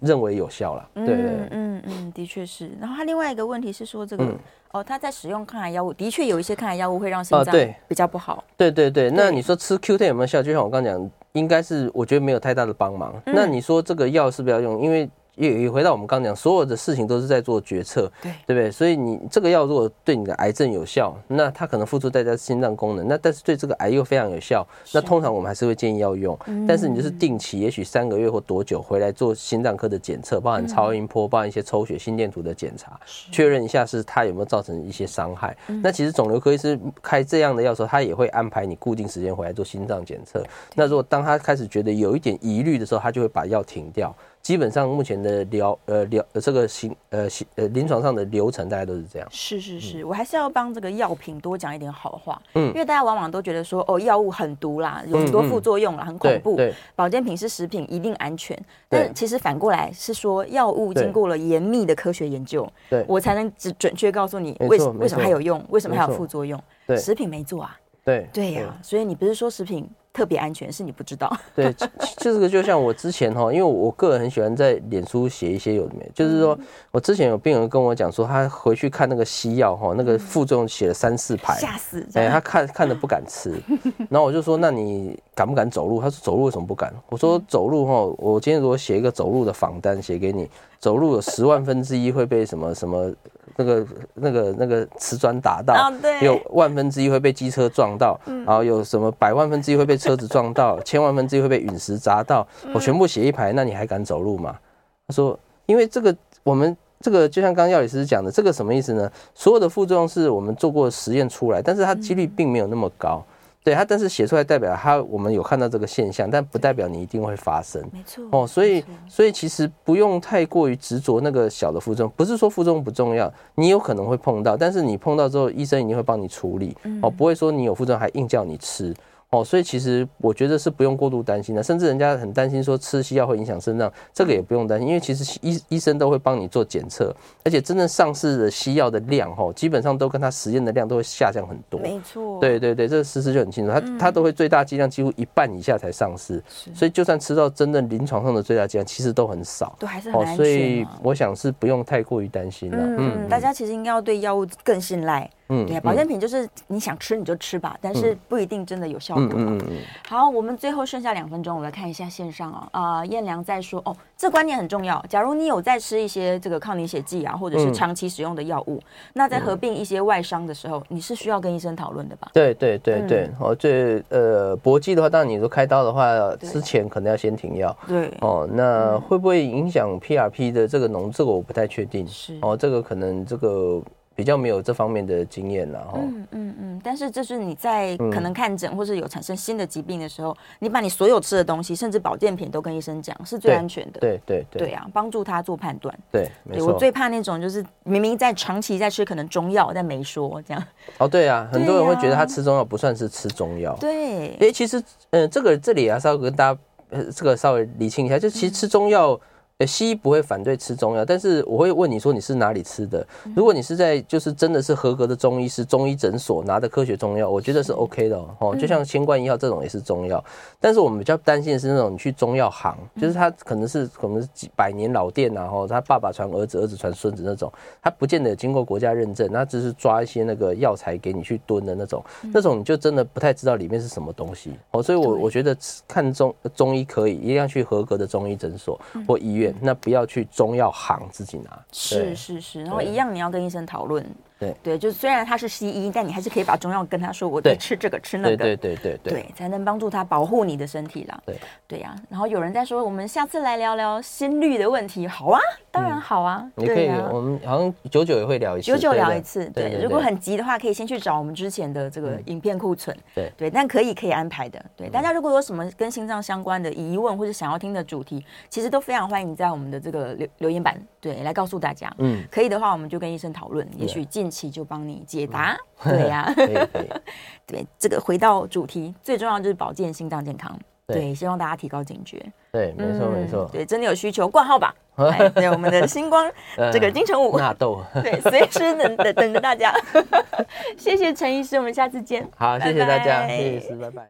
认为有效了，对，嗯嗯嗯，的确是。然后他另外一个问题是说，这个、嗯、哦，他在使用抗癌药物，的确有一些抗癌药物会让心脏比较不好。哦、对对对，那你说吃 Q10 有没有效？就像我刚刚讲，应该是我觉得没有太大的帮忙。嗯、那你说这个药是不是要用？因为也也回到我们刚讲，所有的事情都是在做决策，对对不对？所以你这个药如果对你的癌症有效，那它可能付出代价是心脏功能，那但是对这个癌又非常有效，那通常我们还是会建议要用。但是你就是定期，也许三个月或多久回来做心脏科的检测，包含超音波，包含一些抽血、心电图的检查，确认一下是它有没有造成一些伤害。那其实肿瘤科医师开这样的药时候，他也会安排你固定时间回来做心脏检测。那如果当他开始觉得有一点疑虑的时候，他就会把药停掉。基本上目前的疗呃疗这个行呃行呃临床上的流程大概都是这样。是是是，我还是要帮这个药品多讲一点好话。嗯，因为大家往往都觉得说哦药物很毒啦，有很多副作用啦，很恐怖。对，保健品是食品，一定安全。但其实反过来是说，药物经过了严密的科学研究，对，我才能只准确告诉你为为什么还有用，为什么还有副作用。对，食品没做啊。对对呀，所以你不是说食品特别安全，是你不知道。对，这个就像我之前哈，因为我个人很喜欢在脸书写一些有的没，就是说我之前有病人跟我讲说，他回去看那个西药哈，那个副作用写了三四排，吓死！哎，他看看的不敢吃，然后我就说，那你敢不敢走路？他说走路为什么不敢？我说走路哈，我今天如果写一个走路的访单写给你，走路有十万分之一会被什么什么。那个、那个、那个瓷砖打到，有万分之一会被机车撞到，然后有什么百万分之一会被车子撞到，千万分之一会被陨石砸到，我全部写一排，那你还敢走路吗？他说，因为这个我们这个就像刚刚药理师讲的，这个什么意思呢？所有的副作用是我们做过实验出来，但是它几率并没有那么高。对它，但是写出来代表它，我们有看到这个现象，但不代表你一定会发生。没错哦，所以所以其实不用太过于执着那个小的副作用，不是说副作用不重要，你有可能会碰到，但是你碰到之后，医生一定会帮你处理哦，不会说你有副作用还硬叫你吃。哦，所以其实我觉得是不用过度担心的，甚至人家很担心说吃西药会影响肾脏，这个也不用担心，因为其实医医生都会帮你做检测，而且真正上市的西药的量，哦，基本上都跟它实验的量都会下降很多。没错。对对对，这个事实就很清楚，它它都会最大剂量几乎一半以下才上市，所以就算吃到真正临床上的最大剂量，其实都很少，都还是很安全。所以我想是不用太过于担心了。嗯，大家其实应该要对药物更信赖。嗯，对，保健品就是你想吃你就吃吧，但是不一定真的有效果。嗯嗯嗯。好，我们最后剩下两分钟，我来看一下线上啊。啊，燕良在说哦，这观念很重要。假如你有在吃一些这个抗凝血剂啊，或者是长期使用的药物，那在合并一些外伤的时候，你是需要跟医生讨论的吧？对对对对。哦，这呃，搏击的话，当然你说开刀的话，之前可能要先停药。对。哦，那会不会影响 PRP 的这个浓？这个我不太确定。是。哦，这个可能这个。比较没有这方面的经验了哈。嗯嗯嗯，但是这是你在可能看诊或是有产生新的疾病的时候，你把你所有吃的东西，甚至保健品都跟医生讲，是最安全的。对对对。对啊，帮助他做判断。对。我最怕那种就是明明在长期在吃可能中药，但没说这样。哦，对啊，很多人会觉得他吃中药不算是吃中药。对。哎，其实，嗯，这个这里啊，稍微跟大家，呃，这个稍微理清一下，就其实吃中药。西医不会反对吃中药，但是我会问你说你是哪里吃的？如果你是在就是真的是合格的中医师、中医诊所拿的科学中药，我觉得是 OK 的哦。就像新冠一号这种也是中药，但是我们比较担心的是那种你去中药行，就是他可能是可能是几百年老店啊，然后他爸爸传儿子，儿子传孙子那种，他不见得经过国家认证，他只是抓一些那个药材给你去蹲的那种，那种你就真的不太知道里面是什么东西哦。所以我我觉得看中中医可以，一定要去合格的中医诊所或医院。那不要去中药行自己拿，是是是，然后一样你要跟医生讨论。对对，就虽然他是西医，但你还是可以把中药跟他说，我得吃这个吃那个，对对对对，对，才能帮助他保护你的身体啦。对对呀，然后有人在说，我们下次来聊聊心率的问题，好啊，当然好啊。你可以，我们好像久久也会聊一次，久久聊一次。对，如果很急的话，可以先去找我们之前的这个影片库存。对对，但可以可以安排的。对，大家如果有什么跟心脏相关的疑问或者想要听的主题，其实都非常欢迎在我们的这个留留言板对来告诉大家。嗯，可以的话，我们就跟医生讨论，也许近期就帮你。解答，对呀，对，这个回到主题，最重要就是保健心脏健康，对，希望大家提高警觉，对，没错没错，对，真的有需求挂号吧，对，我们的星光这个金城武。纳豆，对，随时等等等着大家，谢谢陈医师，我们下次见，好，谢谢大家，谢谢师，拜拜。